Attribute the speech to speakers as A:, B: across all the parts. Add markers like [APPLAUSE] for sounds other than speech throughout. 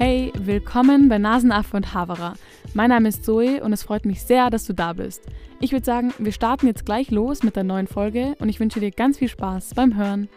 A: Hey, willkommen bei Nasenaffe und Havara. Mein Name ist Zoe und es freut mich sehr, dass du da bist. Ich würde sagen, wir starten jetzt gleich los mit der neuen Folge und ich wünsche dir ganz viel Spaß beim Hören.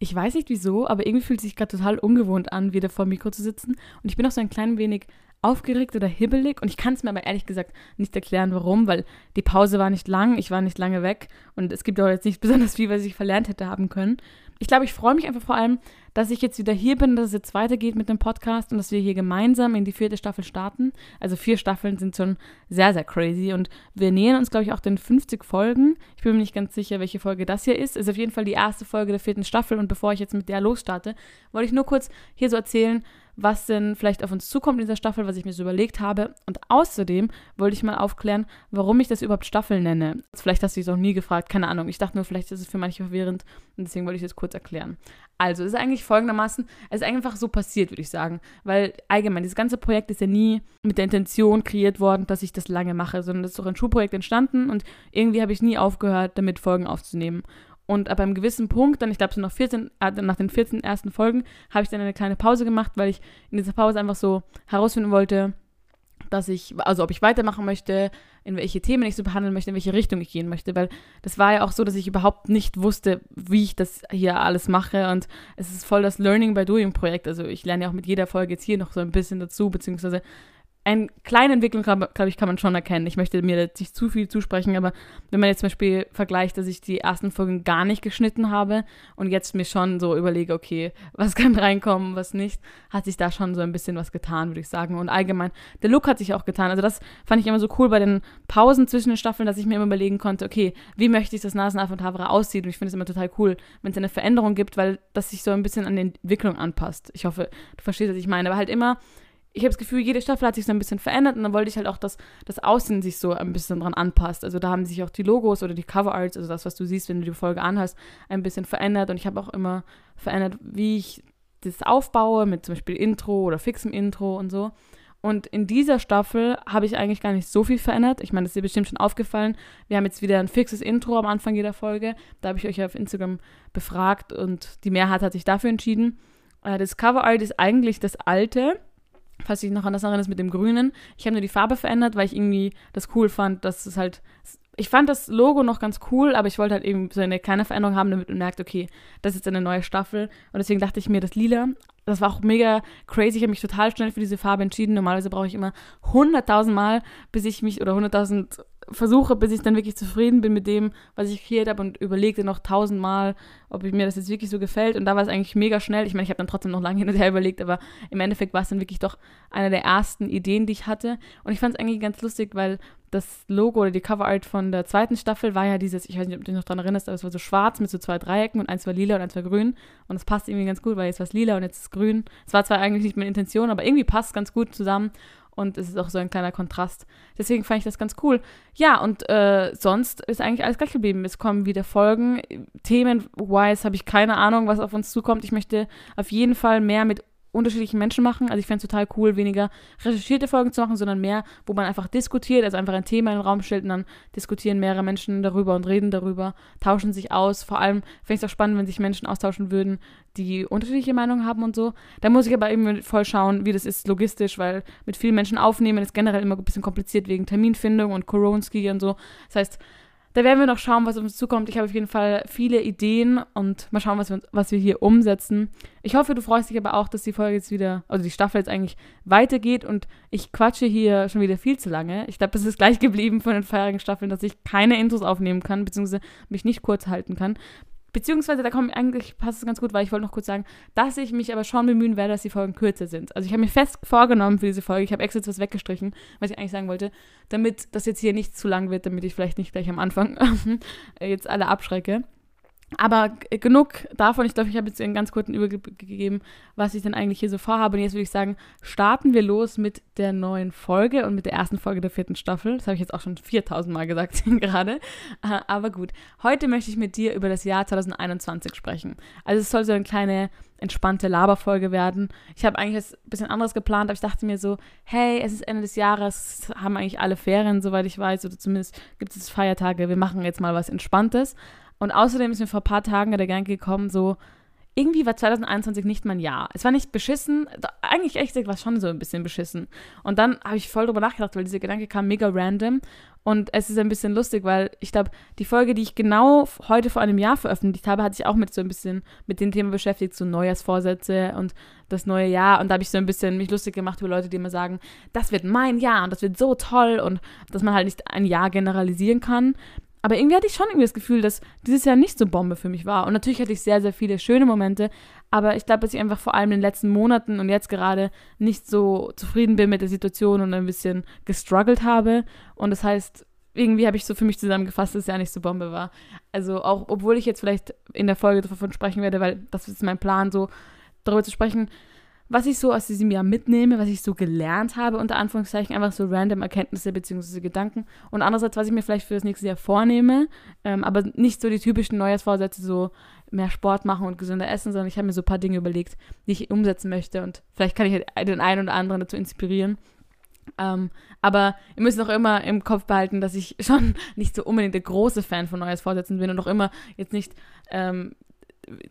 A: Ich weiß nicht wieso, aber irgendwie fühlt es sich gerade total ungewohnt an, wieder vor dem Mikro zu sitzen. Und ich bin auch so ein klein wenig aufgeregt oder hibbelig und ich kann es mir aber ehrlich gesagt nicht erklären, warum, weil die Pause war nicht lang, ich war nicht lange weg und es gibt auch jetzt nicht [LAUGHS] besonders viel, was ich verlernt hätte haben können ich glaube, ich freue mich einfach vor allem, dass ich jetzt wieder hier bin, dass es jetzt weitergeht mit dem Podcast und dass wir hier gemeinsam in die vierte Staffel starten. Also vier Staffeln sind schon sehr, sehr crazy und wir nähern uns, glaube ich, auch den 50 Folgen. Ich bin mir nicht ganz sicher, welche Folge das hier ist. Ist auf jeden Fall die erste Folge der vierten Staffel und bevor ich jetzt mit der losstarte, wollte ich nur kurz hier so erzählen, was denn vielleicht auf uns zukommt in dieser Staffel, was ich mir so überlegt habe. Und außerdem wollte ich mal aufklären, warum ich das überhaupt Staffel nenne. Vielleicht hast du dich auch nie gefragt, keine Ahnung. Ich dachte nur, vielleicht ist es für manche verwirrend und deswegen wollte ich das kurz erklären. Also, es ist eigentlich folgendermaßen, es ist einfach so passiert, würde ich sagen. Weil allgemein, dieses ganze Projekt ist ja nie mit der Intention kreiert worden, dass ich das lange mache, sondern es ist durch ein Schulprojekt entstanden und irgendwie habe ich nie aufgehört, damit Folgen aufzunehmen. Und ab einem gewissen Punkt, dann ich glaube so nach, 14, äh, nach den 14 ersten Folgen, habe ich dann eine kleine Pause gemacht, weil ich in dieser Pause einfach so herausfinden wollte, dass ich, also ob ich weitermachen möchte, in welche Themen ich so behandeln möchte, in welche Richtung ich gehen möchte, weil das war ja auch so, dass ich überhaupt nicht wusste, wie ich das hier alles mache. Und es ist voll das Learning by Doing Projekt, also ich lerne ja auch mit jeder Folge jetzt hier noch so ein bisschen dazu, beziehungsweise eine kleine Entwicklung, glaube ich, kann man schon erkennen. Ich möchte mir jetzt nicht zu viel zusprechen, aber wenn man jetzt zum Beispiel vergleicht, dass ich die ersten Folgen gar nicht geschnitten habe und jetzt mir schon so überlege, okay, was [LAUGHS] kann reinkommen, was nicht, hat sich da schon so ein bisschen was getan, würde ich sagen. Und allgemein, der Look hat sich auch getan. Also das fand ich immer so cool bei den Pausen zwischen den Staffeln, dass ich mir immer überlegen konnte, okay, wie möchte ich, dass Nasenaf und Havre aussieht? Und ich finde es immer total cool, wenn es eine Veränderung gibt, weil das sich so ein bisschen an die Entwicklung anpasst. Ich hoffe, du verstehst, was ich meine. Aber halt immer ich habe das Gefühl, jede Staffel hat sich so ein bisschen verändert und dann wollte ich halt auch, dass das Aussehen sich so ein bisschen dran anpasst. Also da haben sich auch die Logos oder die Cover Arts, also das, was du siehst, wenn du die Folge anhörst, ein bisschen verändert und ich habe auch immer verändert, wie ich das aufbaue, mit zum Beispiel Intro oder fixem Intro und so. Und in dieser Staffel habe ich eigentlich gar nicht so viel verändert. Ich meine, das ist dir bestimmt schon aufgefallen. Wir haben jetzt wieder ein fixes Intro am Anfang jeder Folge. Da habe ich euch auf Instagram befragt und die Mehrheit hat sich dafür entschieden. Äh, das Cover Art ist eigentlich das alte falls du dich noch an das erinnerst mit dem Grünen. Ich habe nur die Farbe verändert, weil ich irgendwie das cool fand, dass es halt. Ich fand das Logo noch ganz cool, aber ich wollte halt eben so eine kleine Veränderung haben, damit man merkt, okay, das ist jetzt eine neue Staffel. Und deswegen dachte ich mir, das Lila, das war auch mega crazy. Ich habe mich total schnell für diese Farbe entschieden. Normalerweise brauche ich immer 100.000 Mal, bis ich mich, oder 100.000 Versuche, bis ich dann wirklich zufrieden bin mit dem, was ich kreiert habe und überlegte noch tausendmal, ob mir das jetzt wirklich so gefällt. Und da war es eigentlich mega schnell. Ich meine, ich habe dann trotzdem noch lange hin und her überlegt, aber im Endeffekt war es dann wirklich doch eine der ersten Ideen, die ich hatte. Und ich fand es eigentlich ganz lustig, weil das Logo oder die Coverart von der zweiten Staffel war ja dieses, ich weiß nicht, ob du dich noch daran erinnerst, aber es war so schwarz mit so zwei Dreiecken und eins war lila und eins war grün. Und es passt irgendwie ganz gut, weil jetzt war es lila und jetzt ist es grün. Es war zwar eigentlich nicht meine Intention, aber irgendwie passt es ganz gut zusammen und es ist auch so ein kleiner Kontrast. Deswegen fand ich das ganz cool. Ja, und äh, sonst ist eigentlich alles gleich geblieben. Es kommen wieder Folgen. Themen-wise habe ich keine Ahnung, was auf uns zukommt. Ich möchte auf jeden Fall mehr mit unterschiedlichen Menschen machen. Also ich fände es total cool, weniger recherchierte Folgen zu machen, sondern mehr, wo man einfach diskutiert, also einfach ein Thema in den Raum stellt und dann diskutieren mehrere Menschen darüber und reden darüber, tauschen sich aus. Vor allem fände ich es auch spannend, wenn sich Menschen austauschen würden, die unterschiedliche Meinungen haben und so. Da muss ich aber eben voll schauen, wie das ist logistisch, weil mit vielen Menschen aufnehmen ist generell immer ein bisschen kompliziert wegen Terminfindung und Koronski und so. Das heißt, da werden wir noch schauen, was uns zukommt. Ich habe auf jeden Fall viele Ideen und mal schauen, was wir, was wir hier umsetzen. Ich hoffe, du freust dich aber auch, dass die Folge jetzt wieder, also die Staffel jetzt eigentlich weitergeht und ich quatsche hier schon wieder viel zu lange. Ich glaube, es ist gleich geblieben von den vorherigen Staffeln, dass ich keine Intros aufnehmen kann, beziehungsweise mich nicht kurz halten kann. Beziehungsweise, da kommt eigentlich passt es ganz gut, weil ich wollte noch kurz sagen, dass ich mich aber schon bemühen werde, dass die Folgen kürzer sind. Also ich habe mir fest vorgenommen für diese Folge, ich habe extra jetzt was weggestrichen, was ich eigentlich sagen wollte, damit das jetzt hier nicht zu lang wird, damit ich vielleicht nicht gleich am Anfang [LAUGHS] jetzt alle abschrecke. Aber genug davon. Ich glaube, ich habe jetzt einen ganz kurzen Überblick gegeben, was ich denn eigentlich hier so vorhabe. Und jetzt würde ich sagen, starten wir los mit der neuen Folge und mit der ersten Folge der vierten Staffel. Das habe ich jetzt auch schon 4000 Mal gesagt [LAUGHS] gerade. Äh, aber gut, heute möchte ich mit dir über das Jahr 2021 sprechen. Also es soll so eine kleine entspannte Laberfolge werden. Ich habe eigentlich ein bisschen anderes geplant, aber ich dachte mir so, hey, es ist Ende des Jahres, haben eigentlich alle Ferien, soweit ich weiß, oder zumindest gibt es Feiertage, wir machen jetzt mal was Entspanntes. Und außerdem ist mir vor ein paar Tagen der Gedanke gekommen, so, irgendwie war 2021 nicht mein Jahr. Es war nicht beschissen, eigentlich gesagt war schon so ein bisschen beschissen. Und dann habe ich voll drüber nachgedacht, weil dieser Gedanke kam mega random. Und es ist ein bisschen lustig, weil ich glaube, die Folge, die ich genau heute vor einem Jahr veröffentlicht habe, hat sich auch mit so ein bisschen mit dem Thema beschäftigt, so Neujahrsvorsätze und das neue Jahr. Und da habe ich so ein bisschen mich lustig gemacht über Leute, die immer sagen, das wird mein Jahr und das wird so toll und dass man halt nicht ein Jahr generalisieren kann. Aber irgendwie hatte ich schon irgendwie das Gefühl, dass dieses Jahr nicht so Bombe für mich war. Und natürlich hatte ich sehr, sehr viele schöne Momente. Aber ich glaube, dass ich einfach vor allem in den letzten Monaten und jetzt gerade nicht so zufrieden bin mit der Situation und ein bisschen gestruggelt habe. Und das heißt, irgendwie habe ich so für mich zusammengefasst, dass es ja nicht so Bombe war. Also auch, obwohl ich jetzt vielleicht in der Folge davon sprechen werde, weil das ist mein Plan, so darüber zu sprechen, was ich so aus diesem Jahr mitnehme, was ich so gelernt habe, unter Anführungszeichen, einfach so random Erkenntnisse bzw. Gedanken. Und andererseits, was ich mir vielleicht für das nächste Jahr vornehme, ähm, aber nicht so die typischen Neujahrsvorsätze, so mehr Sport machen und gesünder essen, sondern ich habe mir so ein paar Dinge überlegt, die ich umsetzen möchte. Und vielleicht kann ich halt den einen oder anderen dazu inspirieren. Ähm, aber ihr müsst auch immer im Kopf behalten, dass ich schon [LAUGHS] nicht so unbedingt der große Fan von Neujahrsvorsätzen bin und auch immer jetzt nicht ähm,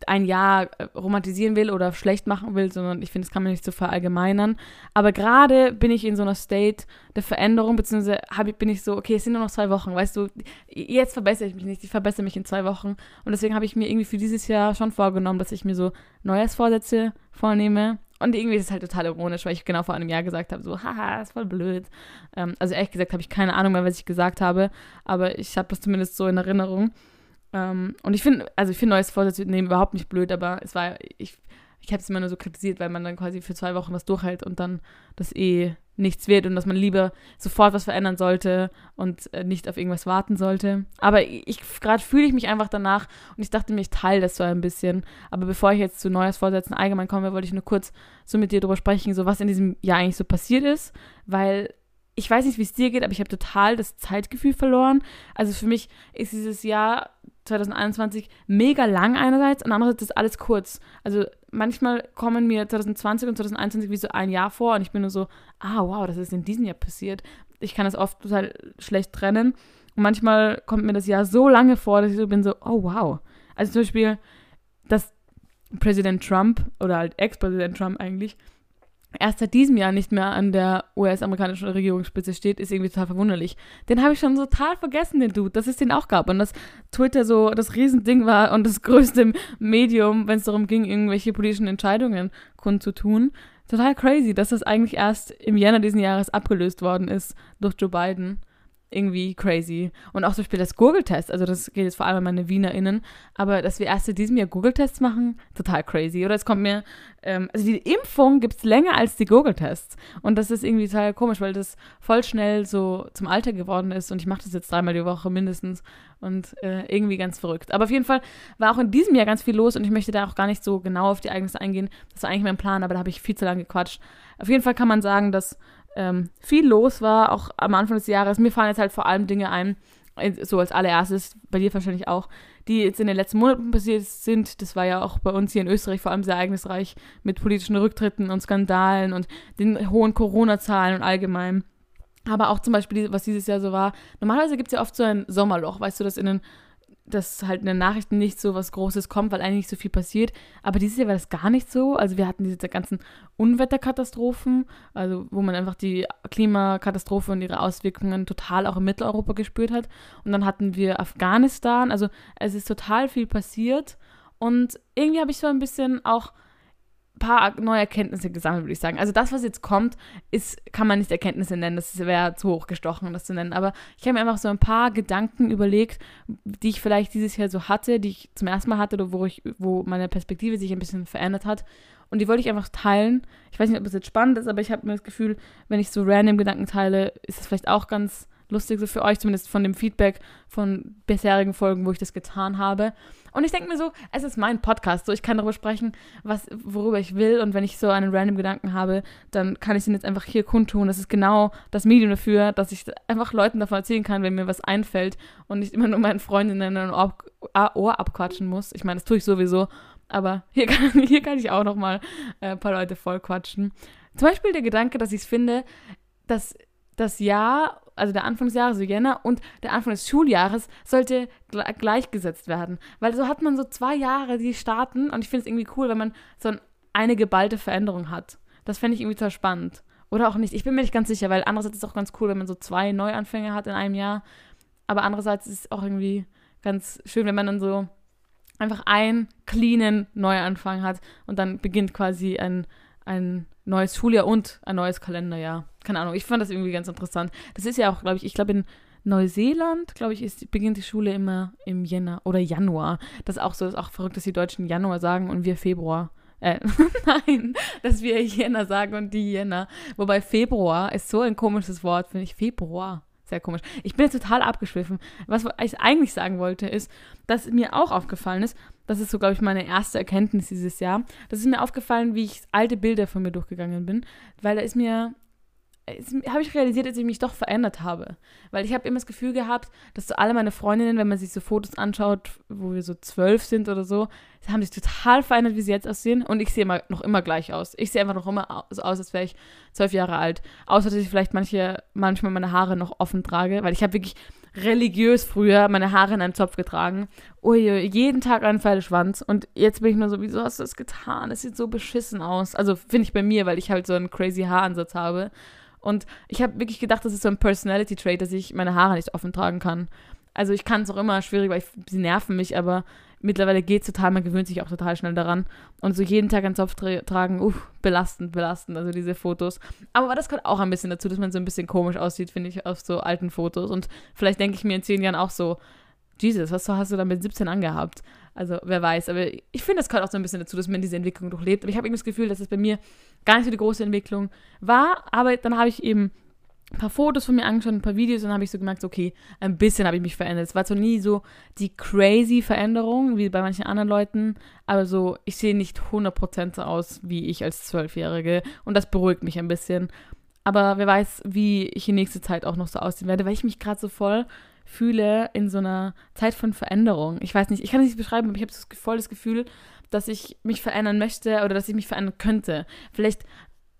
A: ein Jahr äh, romantisieren will oder schlecht machen will, sondern ich finde, das kann man nicht so verallgemeinern. Aber gerade bin ich in so einer State der Veränderung, beziehungsweise ich, bin ich so, okay, es sind nur noch zwei Wochen, weißt du, jetzt verbessere ich mich nicht, ich verbessere mich in zwei Wochen. Und deswegen habe ich mir irgendwie für dieses Jahr schon vorgenommen, dass ich mir so Neujahrsvorsätze vornehme. Und irgendwie ist es halt total ironisch, weil ich genau vor einem Jahr gesagt habe, so, haha, ist voll blöd. Ähm, also ehrlich gesagt habe ich keine Ahnung mehr, was ich gesagt habe, aber ich habe das zumindest so in Erinnerung. Ähm, und ich finde, also ich finde neues Vorsätze nehmen überhaupt nicht blöd, aber es war, ich, ich habe es immer nur so kritisiert, weil man dann quasi für zwei Wochen was durchhält und dann das eh nichts wird und dass man lieber sofort was verändern sollte und äh, nicht auf irgendwas warten sollte. Aber ich gerade fühle ich mich einfach danach und ich dachte mir, ich teile das so ein bisschen. Aber bevor ich jetzt zu Neujahrsvorsätzen allgemein komme, wollte ich nur kurz so mit dir drüber sprechen, so was in diesem Jahr eigentlich so passiert ist, weil ich weiß nicht, wie es dir geht, aber ich habe total das Zeitgefühl verloren. Also für mich ist dieses Jahr 2021 mega lang einerseits und andererseits ist alles kurz. Also manchmal kommen mir 2020 und 2021 wie so ein Jahr vor und ich bin nur so, ah wow, das ist in diesem Jahr passiert. Ich kann das oft total schlecht trennen. Und manchmal kommt mir das Jahr so lange vor, dass ich so bin so, oh wow. Also zum Beispiel, dass Präsident Trump oder halt Ex-Präsident Trump eigentlich erst seit diesem Jahr nicht mehr an der US-amerikanischen Regierungsspitze steht, ist irgendwie total verwunderlich. Den habe ich schon total vergessen, den Dude, dass es den auch gab und dass Twitter so das Riesending war und das größte Medium, wenn es darum ging, irgendwelche politischen Entscheidungen kundzutun. Total crazy, dass das eigentlich erst im Jänner diesen Jahres abgelöst worden ist durch Joe Biden irgendwie crazy. Und auch zum Beispiel das Google-Test, also das geht jetzt vor allem an meine WienerInnen, aber dass wir erst in diesem Jahr Google-Tests machen, total crazy. Oder es kommt mir, ähm, also die Impfung gibt es länger als die Google-Tests. Und das ist irgendwie total komisch, weil das voll schnell so zum Alter geworden ist und ich mache das jetzt dreimal die Woche mindestens und äh, irgendwie ganz verrückt. Aber auf jeden Fall war auch in diesem Jahr ganz viel los und ich möchte da auch gar nicht so genau auf die Ereignisse eingehen. Das war eigentlich mein Plan, aber da habe ich viel zu lange gequatscht. Auf jeden Fall kann man sagen, dass ähm, viel los war, auch am Anfang des Jahres. Mir fallen jetzt halt vor allem Dinge ein, äh, so als allererstes, bei dir wahrscheinlich auch, die jetzt in den letzten Monaten passiert sind. Das war ja auch bei uns hier in Österreich vor allem sehr ereignisreich mit politischen Rücktritten und Skandalen und den hohen Corona-Zahlen und allgemein. Aber auch zum Beispiel, was dieses Jahr so war. Normalerweise gibt es ja oft so ein Sommerloch, weißt du, dass in den dass halt in den Nachrichten nicht so was Großes kommt, weil eigentlich nicht so viel passiert. Aber dieses Jahr war das gar nicht so. Also wir hatten diese ganzen Unwetterkatastrophen, also wo man einfach die Klimakatastrophe und ihre Auswirkungen total auch in Mitteleuropa gespürt hat. Und dann hatten wir Afghanistan. Also es ist total viel passiert. Und irgendwie habe ich so ein bisschen auch paar neue Erkenntnisse gesammelt, würde ich sagen. Also das, was jetzt kommt, ist, kann man nicht Erkenntnisse nennen, das wäre zu hoch gestochen, das zu nennen. Aber ich habe mir einfach so ein paar Gedanken überlegt, die ich vielleicht dieses Jahr so hatte, die ich zum ersten Mal hatte oder wo ich, wo meine Perspektive sich ein bisschen verändert hat. Und die wollte ich einfach teilen. Ich weiß nicht, ob es jetzt spannend ist, aber ich habe mir das Gefühl, wenn ich so random Gedanken teile, ist es vielleicht auch ganz lustig so für euch, zumindest von dem Feedback von bisherigen Folgen, wo ich das getan habe. Und ich denke mir so, es ist mein Podcast, so ich kann darüber sprechen, was, worüber ich will. Und wenn ich so einen random Gedanken habe, dann kann ich ihn jetzt einfach hier kundtun. Das ist genau das Medium dafür, dass ich einfach Leuten davon erzählen kann, wenn mir was einfällt und nicht immer nur meinen Freundinnen ein Ohr, abquatschen muss. Ich meine, das tue ich sowieso. Aber hier [LAUGHS] kann, hier kann ich auch noch mal äh, ein paar Leute voll quatschen. Zum Beispiel der Gedanke, dass ich es finde, dass das Jahr, also der Anfang des Jahres, so Jänner, und der Anfang des Schuljahres sollte gleichgesetzt werden. Weil so hat man so zwei Jahre, die starten, und ich finde es irgendwie cool, wenn man so eine geballte Veränderung hat. Das fände ich irgendwie total spannend. Oder auch nicht. Ich bin mir nicht ganz sicher, weil andererseits ist es auch ganz cool, wenn man so zwei Neuanfänge hat in einem Jahr. Aber andererseits ist es auch irgendwie ganz schön, wenn man dann so einfach einen cleanen Neuanfang hat und dann beginnt quasi ein, ein neues Schuljahr und ein neues Kalenderjahr. Keine Ahnung, ich fand das irgendwie ganz interessant. Das ist ja auch, glaube ich, ich glaube in Neuseeland, glaube ich, ist, beginnt die Schule immer im Jänner oder Januar. Das ist auch so, ist auch verrückt, dass die Deutschen Januar sagen und wir Februar. Äh, [LAUGHS] nein, dass wir Jänner sagen und die Jänner. Wobei Februar ist so ein komisches Wort, finde ich. Februar. Sehr komisch. Ich bin jetzt total abgeschwiffen. Was ich eigentlich sagen wollte, ist, dass mir auch aufgefallen ist, das ist so, glaube ich, meine erste Erkenntnis dieses Jahr. Das ist mir aufgefallen, wie ich alte Bilder von mir durchgegangen bin, weil da ist mir habe ich realisiert, dass ich mich doch verändert habe. Weil ich habe immer das Gefühl gehabt, dass so alle meine Freundinnen, wenn man sich so Fotos anschaut, wo wir so zwölf sind oder so, haben sich total verändert, wie sie jetzt aussehen. Und ich sehe immer, noch immer gleich aus. Ich sehe einfach noch immer so aus, als wäre ich zwölf Jahre alt. Außer, dass ich vielleicht manche, manchmal meine Haare noch offen trage, weil ich habe wirklich religiös früher meine Haare in einen Zopf getragen. Ui, jeden Tag einen Pferdeschwanz. Und jetzt bin ich nur so, wieso hast du das getan? Es sieht so beschissen aus. Also finde ich bei mir, weil ich halt so einen crazy Haaransatz habe. Und ich habe wirklich gedacht, das ist so ein Personality-Trait, dass ich meine Haare nicht offen tragen kann. Also ich kann es auch immer schwierig, weil ich, sie nerven mich, aber mittlerweile geht es total, man gewöhnt sich auch total schnell daran. Und so jeden Tag einen Zopf tra tragen, uff, belastend, belastend, also diese Fotos. Aber das gehört auch ein bisschen dazu, dass man so ein bisschen komisch aussieht, finde ich, auf so alten Fotos. Und vielleicht denke ich mir in zehn Jahren auch so, Jesus, was hast du da mit 17 angehabt? Also, wer weiß. Aber ich finde, das gehört auch so ein bisschen dazu, dass man diese Entwicklung durchlebt. Aber ich habe irgendwie das Gefühl, dass es bei mir gar nicht so die große Entwicklung war. Aber dann habe ich eben ein paar Fotos von mir angeschaut, ein paar Videos und dann habe ich so gemerkt, okay, ein bisschen habe ich mich verändert. Es war zwar nie so die crazy Veränderung wie bei manchen anderen Leuten, aber so, ich sehe nicht 100% so aus wie ich als Zwölfjährige und das beruhigt mich ein bisschen. Aber wer weiß, wie ich in nächster Zeit auch noch so aussehen werde, weil ich mich gerade so voll fühle in so einer Zeit von Veränderung. Ich weiß nicht, ich kann es nicht beschreiben, aber ich habe so voll das Gefühl, dass ich mich verändern möchte oder dass ich mich verändern könnte. Vielleicht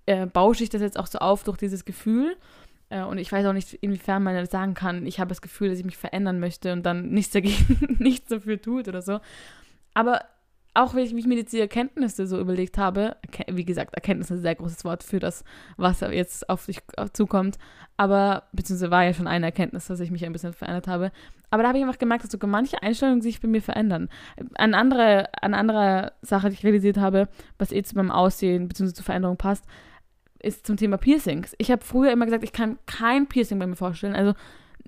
A: äh, bausche ich das jetzt auch so auf durch dieses Gefühl. Äh, und ich weiß auch nicht, inwiefern man das sagen kann, ich habe das Gefühl, dass ich mich verändern möchte und dann nichts dagegen, [LAUGHS] nichts dafür tut oder so. Aber auch wenn ich mich mir die Erkenntnisse so überlegt habe, wie gesagt, Erkenntnis ist ein sehr großes Wort für das, was jetzt auf dich zukommt, aber, beziehungsweise war ja schon eine Erkenntnis, dass ich mich ein bisschen verändert habe, aber da habe ich einfach gemerkt, dass sogar manche Einstellungen sich bei mir verändern. Eine andere, eine andere Sache, die ich realisiert habe, was eh zu meinem Aussehen beziehungsweise zur Veränderung passt, ist zum Thema Piercings. Ich habe früher immer gesagt, ich kann kein Piercing bei mir vorstellen, also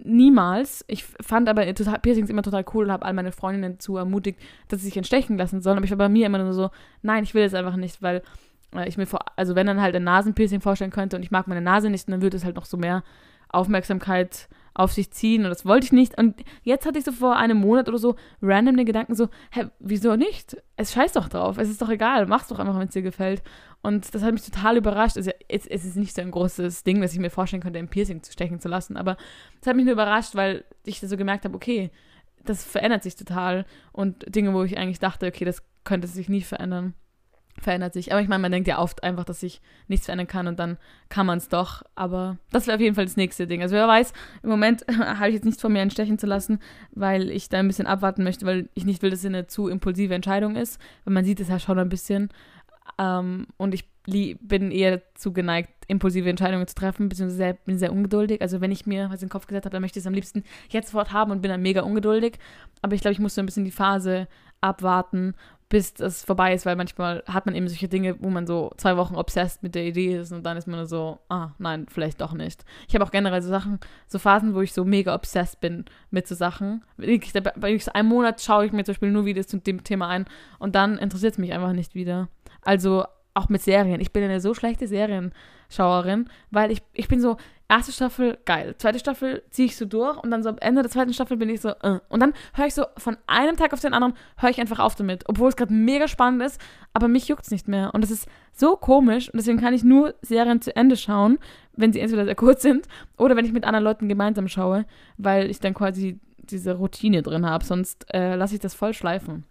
A: niemals. Ich fand aber total, Piercings immer total cool und habe all meine Freundinnen dazu ermutigt, dass sie sich entstechen lassen sollen. Aber ich war bei mir immer nur so, nein, ich will es einfach nicht, weil äh, ich mir vor, also wenn dann halt ein Nasenpiercing vorstellen könnte und ich mag meine Nase nicht, dann würde es halt noch so mehr Aufmerksamkeit auf sich ziehen und das wollte ich nicht. Und jetzt hatte ich so vor einem Monat oder so random den Gedanken so, hä, wieso nicht? Es scheiß doch drauf, es ist doch egal, mach's doch einfach, wenn es dir gefällt. Und das hat mich total überrascht. Also, es, es ist nicht so ein großes Ding, dass ich mir vorstellen könnte, ein Piercing zu stechen zu lassen, aber es hat mich nur überrascht, weil ich so gemerkt habe, okay, das verändert sich total und Dinge, wo ich eigentlich dachte, okay, das könnte sich nie verändern verändert sich. Aber ich meine, man denkt ja oft einfach, dass sich nichts verändern kann und dann kann man es doch. Aber das wäre auf jeden Fall das nächste Ding. Also wer weiß, im Moment [LAUGHS] habe ich jetzt nichts von mir entstechen zu lassen, weil ich da ein bisschen abwarten möchte, weil ich nicht will, dass es eine zu impulsive Entscheidung ist. Weil man sieht es ja schon ein bisschen. Ähm, und ich bin eher dazu geneigt, impulsive Entscheidungen zu treffen, beziehungsweise sehr, bin sehr ungeduldig. Also wenn ich mir was in den Kopf gesetzt habe, dann möchte ich es am liebsten jetzt sofort haben und bin dann mega ungeduldig. Aber ich glaube, ich muss so ein bisschen die Phase abwarten bis das vorbei ist, weil manchmal hat man eben solche Dinge, wo man so zwei Wochen obsessed mit der Idee ist und dann ist man so, ah, nein, vielleicht doch nicht. Ich habe auch generell so Sachen, so Phasen, wo ich so mega obsessed bin mit so Sachen. Ich, bei so einem Monat schaue ich mir zum Beispiel nur Videos zu dem Thema ein und dann interessiert es mich einfach nicht wieder. Also auch mit Serien. Ich bin eine so schlechte Serienschauerin, weil ich, ich bin so, erste Staffel, geil. Zweite Staffel ziehe ich so durch und dann so am Ende der zweiten Staffel bin ich so, äh. und dann höre ich so von einem Tag auf den anderen, höre ich einfach auf damit, obwohl es gerade mega spannend ist, aber mich juckt es nicht mehr. Und das ist so komisch und deswegen kann ich nur Serien zu Ende schauen, wenn sie entweder sehr kurz sind oder wenn ich mit anderen Leuten gemeinsam schaue, weil ich dann quasi diese Routine drin habe, sonst äh, lasse ich das voll schleifen.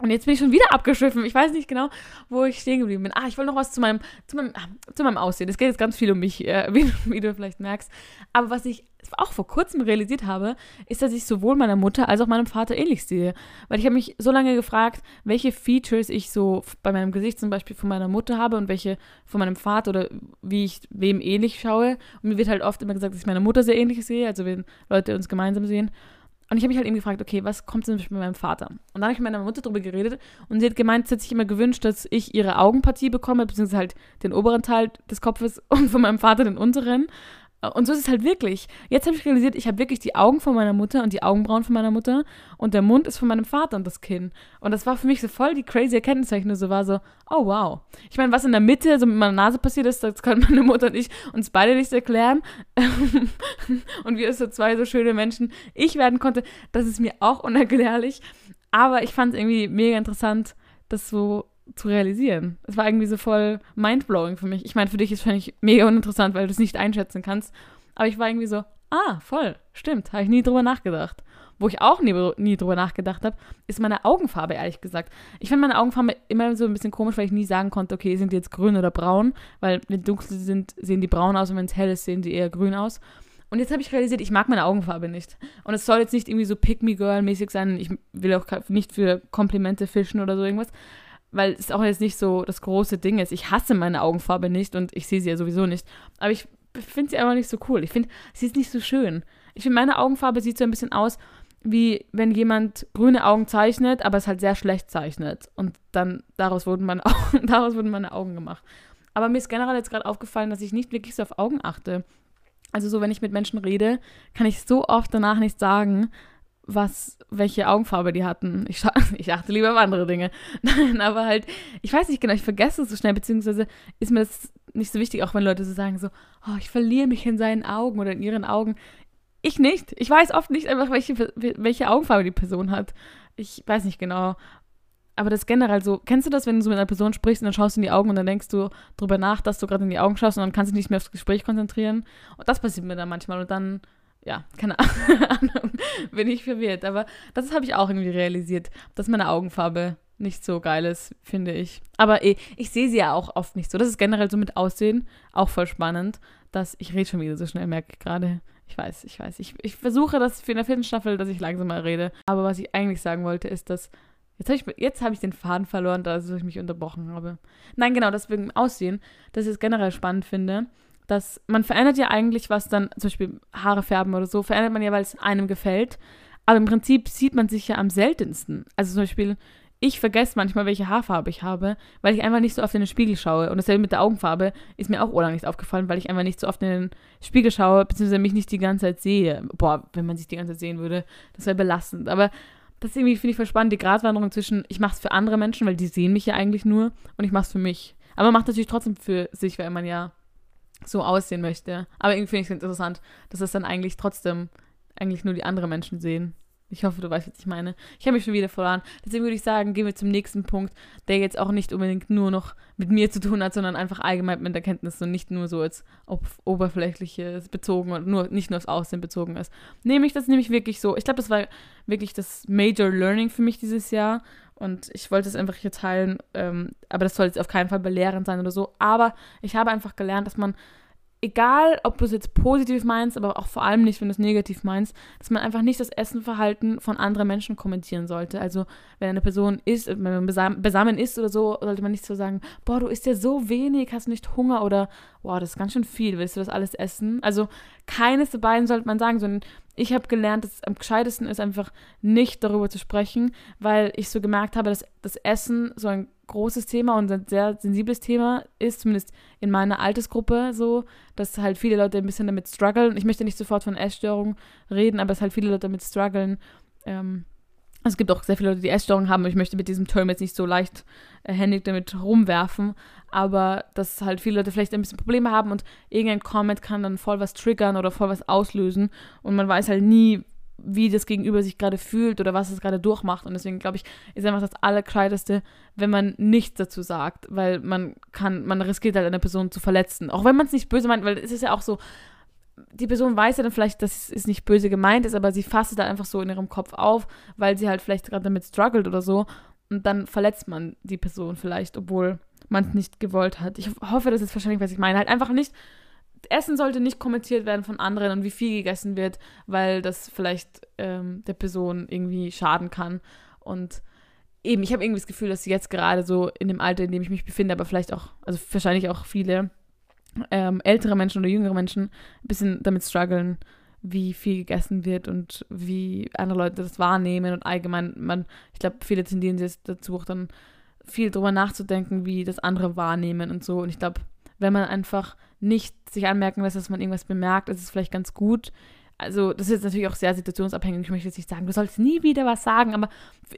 A: Und jetzt bin ich schon wieder abgeschwiffen. Ich weiß nicht genau, wo ich stehen geblieben bin. Ah, ich wollte noch was zu meinem, zu meinem, ah, zu meinem Aussehen. Es geht jetzt ganz viel um mich, äh, [LAUGHS] wie, wie, du vielleicht merkst. Aber was ich auch vor kurzem realisiert habe, ist, dass ich sowohl meiner Mutter als auch meinem Vater ähnlich sehe. Weil ich habe mich so lange gefragt, welche Features ich so bei meinem Gesicht zum Beispiel von meiner Mutter habe und welche von meinem Vater oder wie ich wem ähnlich schaue. Und mir wird halt oft immer gesagt, dass ich meine Mutter sehr ähnlich sehe, also wenn Leute uns gemeinsam sehen. Und ich habe mich halt eben gefragt, okay, was kommt denn mit meinem Vater? Und dann habe ich mit meiner Mutter darüber geredet und sie hat gemeint, sie hat sich immer gewünscht, dass ich ihre Augenpartie bekomme, beziehungsweise halt den oberen Teil des Kopfes [LAUGHS] und von meinem Vater den unteren. Und so ist es halt wirklich. Jetzt habe ich realisiert, ich habe wirklich die Augen von meiner Mutter und die Augenbrauen von meiner Mutter und der Mund ist von meinem Vater und das Kinn. Und das war für mich so voll die crazy Erkenntnis, weil ich nur so war so, oh wow. Ich meine, was in der Mitte so mit meiner Nase passiert ist, das können [LAUGHS] meine Mutter und ich uns beide nicht erklären. [LAUGHS] und wir so zwei so schöne Menschen ich werden konnte, das ist mir auch unerklärlich. Aber ich fand es irgendwie mega interessant, das so zu realisieren. Es war irgendwie so voll mindblowing für mich. Ich meine, für dich ist es wahrscheinlich mega uninteressant, weil du es nicht einschätzen kannst. Aber ich war irgendwie so, ah, voll, stimmt, habe ich nie drüber nachgedacht. Wo ich auch nie, nie drüber nachgedacht habe, ist meine Augenfarbe, ehrlich gesagt. Ich finde meine Augenfarbe immer so ein bisschen komisch, weil ich nie sagen konnte, okay, sind die jetzt grün oder braun? Weil wenn dunkel sind, sehen die braun aus und wenn es hell ist, sehen die eher grün aus. Und jetzt habe ich realisiert, ich mag meine Augenfarbe nicht. Und es soll jetzt nicht irgendwie so Pick-Me-Girl-mäßig sein. Ich will auch nicht für Komplimente fischen oder so irgendwas weil es auch jetzt nicht so das große Ding ist. Ich hasse meine Augenfarbe nicht und ich sehe sie ja sowieso nicht. Aber ich finde sie einfach nicht so cool. Ich finde, sie ist nicht so schön. Ich finde, meine Augenfarbe sieht so ein bisschen aus, wie wenn jemand grüne Augen zeichnet, aber es halt sehr schlecht zeichnet. Und dann daraus wurden meine Augen, [LAUGHS] daraus wurden meine Augen gemacht. Aber mir ist generell jetzt gerade aufgefallen, dass ich nicht wirklich so auf Augen achte. Also so, wenn ich mit Menschen rede, kann ich so oft danach nicht sagen, was, welche Augenfarbe die hatten. Ich, [LAUGHS] ich achte lieber auf andere Dinge. [LAUGHS] Nein, aber halt, ich weiß nicht genau, ich vergesse es so schnell, beziehungsweise ist mir das nicht so wichtig, auch wenn Leute so sagen, so, oh, ich verliere mich in seinen Augen oder in ihren Augen. Ich nicht. Ich weiß oft nicht einfach, welche, welche Augenfarbe die Person hat. Ich weiß nicht genau. Aber das generell so, kennst du das, wenn du so mit einer Person sprichst und dann schaust du in die Augen und dann denkst du drüber nach, dass du gerade in die Augen schaust und dann kannst du dich nicht mehr aufs Gespräch konzentrieren? Und das passiert mir dann manchmal und dann ja, keine [LAUGHS] Ahnung, bin ich verwirrt. Aber das habe ich auch irgendwie realisiert, dass meine Augenfarbe nicht so geil ist, finde ich. Aber eh, ich sehe sie ja auch oft nicht so. Das ist generell so mit Aussehen auch voll spannend, dass ich rede schon wieder so schnell, merke ich gerade. Ich weiß, ich weiß. Ich, ich versuche das für eine vierten Staffel, dass ich langsamer rede. Aber was ich eigentlich sagen wollte, ist, dass Jetzt habe ich, hab ich den Faden verloren, da ich mich unterbrochen habe. Nein, genau, deswegen Aussehen, dass ich es generell spannend finde, dass man verändert ja eigentlich was dann, zum Beispiel Haare färben oder so, verändert man ja, weil es einem gefällt. Aber im Prinzip sieht man sich ja am seltensten. Also zum Beispiel, ich vergesse manchmal, welche Haarfarbe ich habe, weil ich einfach nicht so oft in den Spiegel schaue. Und dasselbe mit der Augenfarbe ist mir auch urlang nicht aufgefallen, weil ich einfach nicht so oft in den Spiegel schaue, beziehungsweise mich nicht die ganze Zeit sehe. Boah, wenn man sich die ganze Zeit sehen würde, das wäre belastend. Aber das irgendwie, finde ich, voll spannend, die Gratwanderung zwischen, ich mache es für andere Menschen, weil die sehen mich ja eigentlich nur, und ich mache es für mich. Aber man macht natürlich trotzdem für sich, weil man ja so aussehen möchte. Aber irgendwie finde ich es interessant, dass es dann eigentlich trotzdem eigentlich nur die anderen Menschen sehen. Ich hoffe, du weißt, was ich meine. Ich habe mich schon wieder verloren. Deswegen würde ich sagen, gehen wir zum nächsten Punkt, der jetzt auch nicht unbedingt nur noch mit mir zu tun hat, sondern einfach allgemein mit Erkenntnis und nicht nur so als oberflächliches bezogen und nur, nicht nur aufs Aussehen bezogen ist. Nämlich, das ist nämlich wirklich so. Ich glaube, das war wirklich das Major Learning für mich dieses Jahr. Und ich wollte es einfach hier teilen. Ähm, aber das soll jetzt auf keinen Fall belehrend sein oder so. Aber ich habe einfach gelernt, dass man egal ob du es jetzt positiv meinst, aber auch vor allem nicht, wenn du es negativ meinst, dass man einfach nicht das Essenverhalten von anderen Menschen kommentieren sollte. Also wenn eine Person isst, wenn man besamen isst oder so, sollte man nicht so sagen, boah, du isst ja so wenig, hast du nicht Hunger oder boah, das ist ganz schön viel, willst du das alles essen? Also keines der beiden sollte man sagen, sondern ich habe gelernt, dass es am gescheitesten ist, einfach nicht darüber zu sprechen, weil ich so gemerkt habe, dass das Essen so ein großes Thema und ein sehr sensibles Thema ist, zumindest in meiner Altersgruppe so, dass halt viele Leute ein bisschen damit strugglen. Ich möchte nicht sofort von Essstörungen reden, aber es halt viele Leute damit strugglen. Ähm, es gibt auch sehr viele Leute, die Essstörungen haben. Ich möchte mit diesem Term jetzt nicht so leicht äh, damit rumwerfen, aber dass halt viele Leute vielleicht ein bisschen Probleme haben und irgendein Comment kann dann voll was triggern oder voll was auslösen und man weiß halt nie, wie das Gegenüber sich gerade fühlt oder was es gerade durchmacht. Und deswegen glaube ich, ist einfach das Allerkleideste, wenn man nichts dazu sagt, weil man kann, man riskiert halt eine Person zu verletzen. Auch wenn man es nicht böse meint, weil es ist ja auch so, die Person weiß ja dann vielleicht, dass es nicht böse gemeint ist, aber sie fasst es halt einfach so in ihrem Kopf auf, weil sie halt vielleicht gerade damit struggelt oder so. Und dann verletzt man die Person vielleicht, obwohl man es nicht gewollt hat. Ich hoffe, das ist wahrscheinlich, was ich meine. Halt einfach nicht, Essen sollte nicht kommentiert werden von anderen und wie viel gegessen wird, weil das vielleicht ähm, der Person irgendwie schaden kann. Und eben, ich habe irgendwie das Gefühl, dass jetzt gerade so in dem Alter, in dem ich mich befinde, aber vielleicht auch, also wahrscheinlich auch viele ähm, ältere Menschen oder jüngere Menschen ein bisschen damit strugglen, wie viel gegessen wird und wie andere Leute das wahrnehmen und allgemein, man, ich glaube, viele tendieren jetzt dazu auch dann viel drüber nachzudenken, wie das andere wahrnehmen und so. Und ich glaube, wenn man einfach nicht sich anmerken lässt, dass man irgendwas bemerkt, ist es vielleicht ganz gut, also das ist natürlich auch sehr situationsabhängig. Ich möchte jetzt nicht sagen, du sollst nie wieder was sagen, aber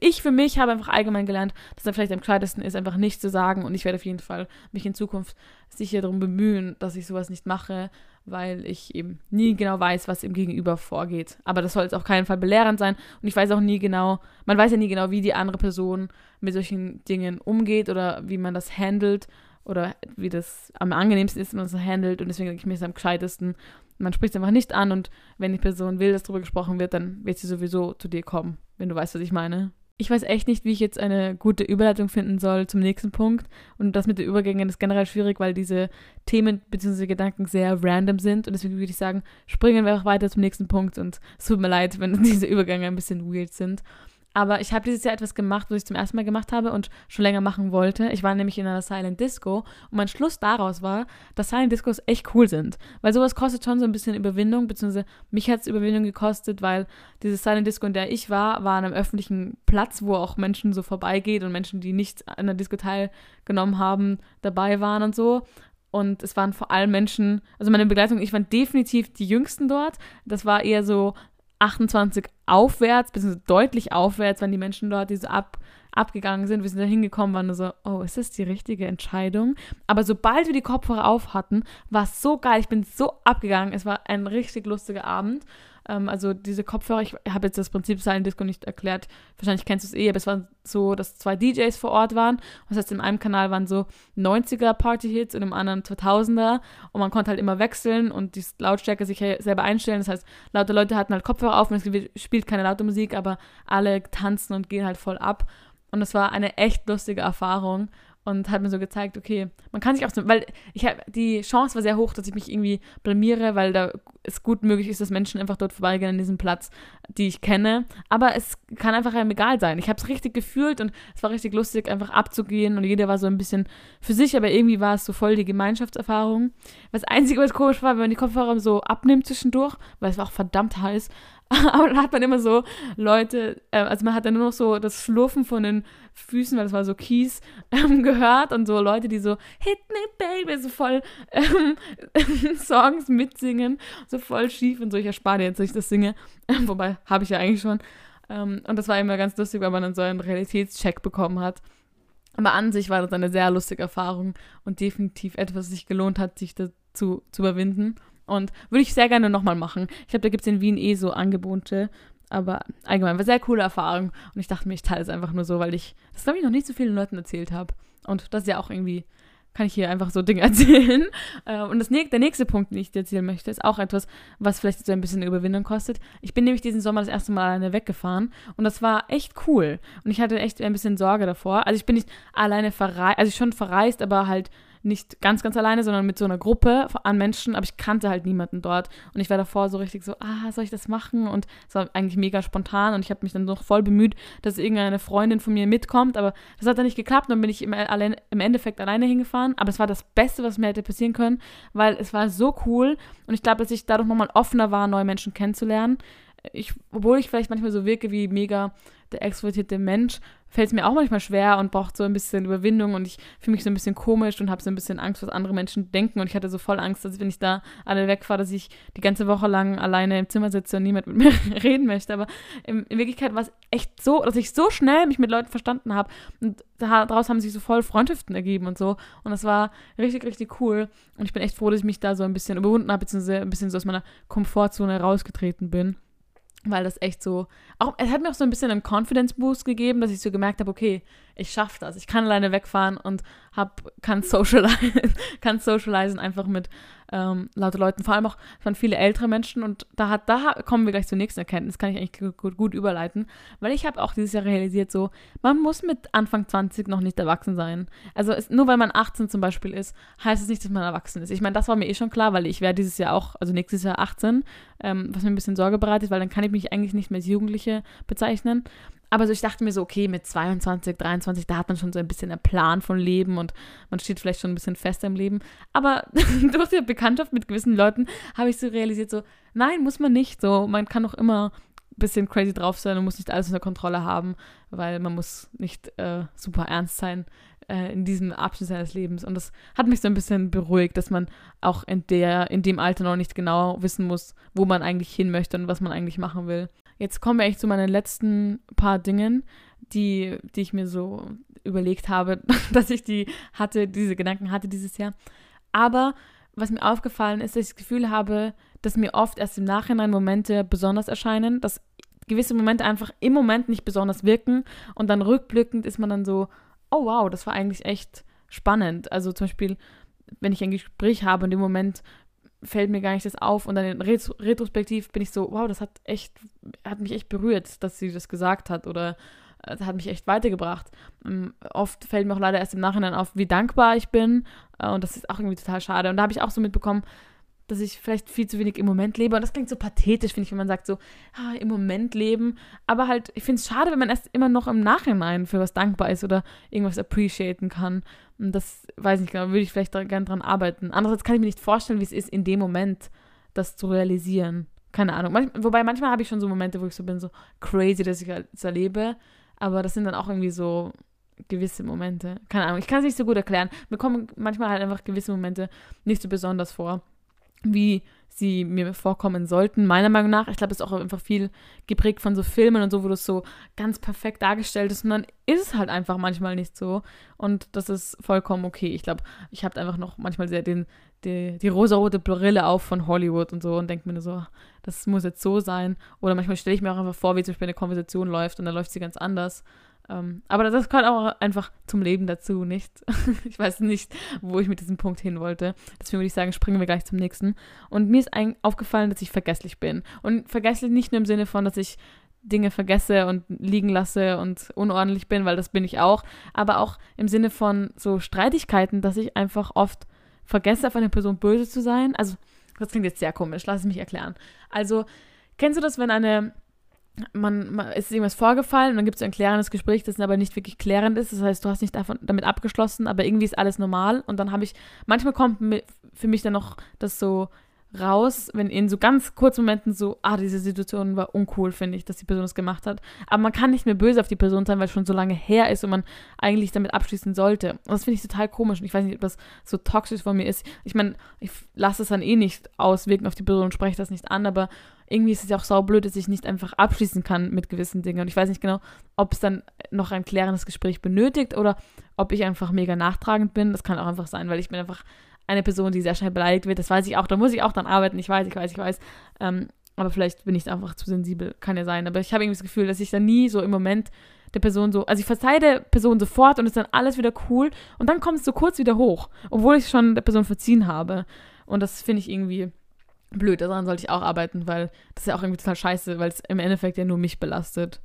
A: ich für mich habe einfach allgemein gelernt, dass dann vielleicht am gescheitesten ist, einfach nichts zu sagen. Und ich werde auf jeden Fall mich in Zukunft sicher darum bemühen, dass ich sowas nicht mache, weil ich eben nie genau weiß, was im Gegenüber vorgeht. Aber das soll jetzt auf keinen Fall belehrend sein. Und ich weiß auch nie genau, man weiß ja nie genau, wie die andere Person mit solchen Dingen umgeht oder wie man das handelt oder wie das am angenehmsten ist, wenn man das handelt. Und deswegen denke ich mir, ist es am gescheitesten, man spricht es einfach nicht an und wenn die Person will, dass darüber gesprochen wird, dann wird sie sowieso zu dir kommen, wenn du weißt, was ich meine. Ich weiß echt nicht, wie ich jetzt eine gute Überleitung finden soll zum nächsten Punkt. Und das mit den Übergängen ist generell schwierig, weil diese Themen bzw. Gedanken sehr random sind. Und deswegen würde ich sagen, springen wir einfach weiter zum nächsten Punkt. Und es tut mir leid, wenn [LAUGHS] diese Übergänge ein bisschen weird sind. Aber ich habe dieses Jahr etwas gemacht, was ich zum ersten Mal gemacht habe und schon länger machen wollte. Ich war nämlich in einer Silent Disco und mein Schluss daraus war, dass Silent Discos echt cool sind. Weil sowas kostet schon so ein bisschen Überwindung, beziehungsweise mich hat es Überwindung gekostet, weil diese Silent Disco, in der ich war, war an einem öffentlichen Platz, wo auch Menschen so vorbeigeht und Menschen, die nicht an der Disco teilgenommen haben, dabei waren und so. Und es waren vor allem Menschen, also meine Begleitung, ich war definitiv die Jüngsten dort. Das war eher so 28 aufwärts, bis deutlich aufwärts, waren die Menschen dort, die so ab, abgegangen sind. Wir sind da hingekommen, waren so, oh, ist das die richtige Entscheidung? Aber sobald wir die Kopfhörer auf hatten, war es so geil. Ich bin so abgegangen. Es war ein richtig lustiger Abend. Ähm, also diese Kopfhörer, ich habe jetzt das Prinzip Silent Disco nicht erklärt. Wahrscheinlich kennst du es eh, aber es war so, dass zwei DJs vor Ort waren. Das heißt, in einem Kanal waren so 90er Party-Hits und im anderen 2000er. Und man konnte halt immer wechseln und die Lautstärke sich selber einstellen. Das heißt, laute Leute hatten halt Kopfhörer auf und es spielt keine laute Musik, aber alle tanzen und gehen halt voll ab. Und es war eine echt lustige Erfahrung und hat mir so gezeigt, okay, man kann sich auch so, weil ich habe die Chance war sehr hoch, dass ich mich irgendwie blamiere, weil da es gut möglich ist, dass Menschen einfach dort vorbeigehen an diesem Platz, die ich kenne. Aber es kann einfach einem egal sein. Ich habe es richtig gefühlt und es war richtig lustig, einfach abzugehen und jeder war so ein bisschen für sich, aber irgendwie war es so voll die Gemeinschaftserfahrung. Das Einzige, was komisch war, wenn man die Kopfhörer so abnimmt zwischendurch, weil es war auch verdammt heiß, [LAUGHS] aber dann hat man immer so Leute, äh, also man hat dann nur noch so das Schlurfen von den Füßen, weil das war so Kies, [LAUGHS] ähm, gehört und so Leute, die so Hit me baby, so voll ähm, [LAUGHS] Songs mitsingen, so voll schief und so. Ich erspare dir jetzt, dass ich das singe, ähm, wobei habe ich ja eigentlich schon. Ähm, und das war immer ganz lustig, weil man dann so einen Realitätscheck bekommen hat. Aber an sich war das eine sehr lustige Erfahrung und definitiv etwas, was sich gelohnt hat, sich dazu zu überwinden. Und würde ich sehr gerne nochmal machen. Ich glaube, da gibt es in Wien eh so Angebote. Aber allgemein war sehr coole Erfahrung. Und ich dachte mir, ich teile es einfach nur so, weil ich das, glaube ich, noch nicht so vielen Leuten erzählt habe. Und das ist ja auch irgendwie, kann ich hier einfach so [LAUGHS] Dinge erzählen. Äh, und das, der nächste Punkt, den ich dir erzählen möchte, ist auch etwas, was vielleicht so ein bisschen Überwindung kostet. Ich bin nämlich diesen Sommer das erste Mal alleine weggefahren. Und das war echt cool. Und ich hatte echt ein bisschen Sorge davor. Also ich bin nicht alleine verreist, also schon verreist, aber halt nicht ganz, ganz alleine, sondern mit so einer Gruppe an Menschen, aber ich kannte halt niemanden dort. Und ich war davor so richtig so, ah, soll ich das machen? Und es war eigentlich mega spontan und ich habe mich dann noch voll bemüht, dass irgendeine Freundin von mir mitkommt, aber das hat dann nicht geklappt. Dann bin ich im, allein, im Endeffekt alleine hingefahren. Aber es war das Beste, was mir hätte passieren können, weil es war so cool und ich glaube, dass ich dadurch nochmal offener war, neue Menschen kennenzulernen. Ich, obwohl ich vielleicht manchmal so wirke wie mega der extrovertierte Mensch, fällt es mir auch manchmal schwer und braucht so ein bisschen Überwindung und ich fühle mich so ein bisschen komisch und habe so ein bisschen Angst, was andere Menschen denken und ich hatte so voll Angst, dass wenn ich da alle wegfahre, dass ich die ganze Woche lang alleine im Zimmer sitze und niemand mit mir [LAUGHS] reden möchte. Aber in, in Wirklichkeit war es echt so, dass ich so schnell mich mit Leuten verstanden habe und daraus haben sich so voll Freundschaften ergeben und so. Und das war richtig, richtig cool. Und ich bin echt froh, dass ich mich da so ein bisschen überwunden habe, beziehungsweise ein bisschen so aus meiner Komfortzone rausgetreten bin weil das echt so, auch, es hat mir auch so ein bisschen einen Confidence Boost gegeben, dass ich so gemerkt habe, okay, ich schaffe das. Ich kann alleine wegfahren und hab, kann [LAUGHS] socialisen, kann socialisen einfach mit ähm, lauter Leuten, vor allem auch von viele ältere Menschen. Und da hat, da kommen wir gleich zur nächsten Erkenntnis, kann ich eigentlich gut, gut überleiten, weil ich habe auch dieses Jahr realisiert, so, man muss mit Anfang 20 noch nicht erwachsen sein. Also es, nur weil man 18 zum Beispiel ist, heißt es nicht, dass man erwachsen ist. Ich meine, das war mir eh schon klar, weil ich werde dieses Jahr auch, also nächstes Jahr 18, ähm, was mir ein bisschen Sorge bereitet, weil dann kann ich mich eigentlich nicht mehr als Jugendliche bezeichnen. Aber so, ich dachte mir so, okay, mit 22, 23, da hat man schon so ein bisschen einen Plan von Leben und man steht vielleicht schon ein bisschen fester im Leben. Aber [LAUGHS] durch die Bekanntschaft mit gewissen Leuten habe ich so realisiert, so, nein, muss man nicht. So, man kann auch immer ein bisschen crazy drauf sein und muss nicht alles unter Kontrolle haben, weil man muss nicht äh, super ernst sein äh, in diesem Abschnitt seines Lebens. Und das hat mich so ein bisschen beruhigt, dass man auch in der, in dem Alter noch nicht genau wissen muss, wo man eigentlich hin möchte und was man eigentlich machen will. Jetzt kommen wir echt zu meinen letzten paar Dingen, die, die ich mir so überlegt habe, [LAUGHS] dass ich die hatte, diese Gedanken hatte dieses Jahr. Aber was mir aufgefallen ist, dass ich das Gefühl habe, dass mir oft erst im Nachhinein Momente besonders erscheinen, dass gewisse Momente einfach im Moment nicht besonders wirken und dann rückblickend ist man dann so, oh wow, das war eigentlich echt spannend. Also zum Beispiel, wenn ich ein Gespräch habe und im Moment fällt mir gar nicht das auf und dann in Ret retrospektiv bin ich so, wow, das hat echt, hat mich echt berührt, dass sie das gesagt hat oder äh, das hat mich echt weitergebracht. Ähm, oft fällt mir auch leider erst im Nachhinein auf, wie dankbar ich bin äh, und das ist auch irgendwie total schade. Und da habe ich auch so mitbekommen, dass ich vielleicht viel zu wenig im Moment lebe. Und das klingt so pathetisch, finde ich, wenn man sagt so, ah, im Moment leben. Aber halt, ich finde es schade, wenn man erst immer noch im Nachhinein für was dankbar ist oder irgendwas appreciaten kann. Und das weiß ich nicht genau, würde ich vielleicht gerne dran arbeiten. Andererseits kann ich mir nicht vorstellen, wie es ist, in dem Moment das zu realisieren. Keine Ahnung. Manch, wobei manchmal habe ich schon so Momente, wo ich so bin, so crazy, dass ich es erlebe. Aber das sind dann auch irgendwie so gewisse Momente. Keine Ahnung, ich kann es nicht so gut erklären. Mir kommen manchmal halt einfach gewisse Momente nicht so besonders vor wie sie mir vorkommen sollten, meiner Meinung nach. Ich glaube, es ist auch einfach viel geprägt von so Filmen und so, wo das so ganz perfekt dargestellt ist. Und dann ist es halt einfach manchmal nicht so. Und das ist vollkommen okay. Ich glaube, ich habe einfach noch manchmal sehr den, die, die rosarote Brille auf von Hollywood und so und denke mir nur so, das muss jetzt so sein. Oder manchmal stelle ich mir auch einfach vor, wie zum Beispiel eine Konversation läuft und dann läuft sie ganz anders. Ähm, aber das gehört auch einfach zum Leben dazu, nicht? [LAUGHS] ich weiß nicht, wo ich mit diesem Punkt hin wollte. Deswegen würde ich sagen, springen wir gleich zum nächsten. Und mir ist aufgefallen, dass ich vergesslich bin. Und vergesslich nicht nur im Sinne von, dass ich Dinge vergesse und liegen lasse und unordentlich bin, weil das bin ich auch, aber auch im Sinne von so Streitigkeiten, dass ich einfach oft vergesse, auf eine Person böse zu sein. Also, das klingt jetzt sehr komisch, lass es mich erklären. Also, kennst du das, wenn eine man, man ist irgendwas vorgefallen und dann gibt es ein klärendes Gespräch, das aber nicht wirklich klärend ist. Das heißt, du hast nicht davon, damit abgeschlossen, aber irgendwie ist alles normal. Und dann habe ich, manchmal kommt für mich dann noch das so raus, wenn in so ganz kurzen Momenten so, ah, diese Situation war uncool, finde ich, dass die Person das gemacht hat. Aber man kann nicht mehr böse auf die Person sein, weil es schon so lange her ist und man eigentlich damit abschließen sollte. Und das finde ich total komisch. Und ich weiß nicht, ob das so toxisch von mir ist. Ich meine, ich lasse es dann eh nicht auswirken auf die Person und spreche das nicht an, aber irgendwie ist es ja auch saublöd, dass ich nicht einfach abschließen kann mit gewissen Dingen. Und ich weiß nicht genau, ob es dann noch ein klärendes Gespräch benötigt oder ob ich einfach mega nachtragend bin. Das kann auch einfach sein, weil ich bin einfach eine Person, die sehr schnell beleidigt wird. Das weiß ich auch. Da muss ich auch dann arbeiten. Ich weiß, ich weiß, ich weiß. Ähm, aber vielleicht bin ich einfach zu sensibel. Kann ja sein. Aber ich habe irgendwie das Gefühl, dass ich dann nie so im Moment der Person so, also ich verzeihe der Person sofort und ist dann alles wieder cool und dann kommt es so kurz wieder hoch, obwohl ich schon der Person verziehen habe. Und das finde ich irgendwie blöd. Daran sollte ich auch arbeiten, weil das ist ja auch irgendwie total scheiße, weil es im Endeffekt ja nur mich belastet.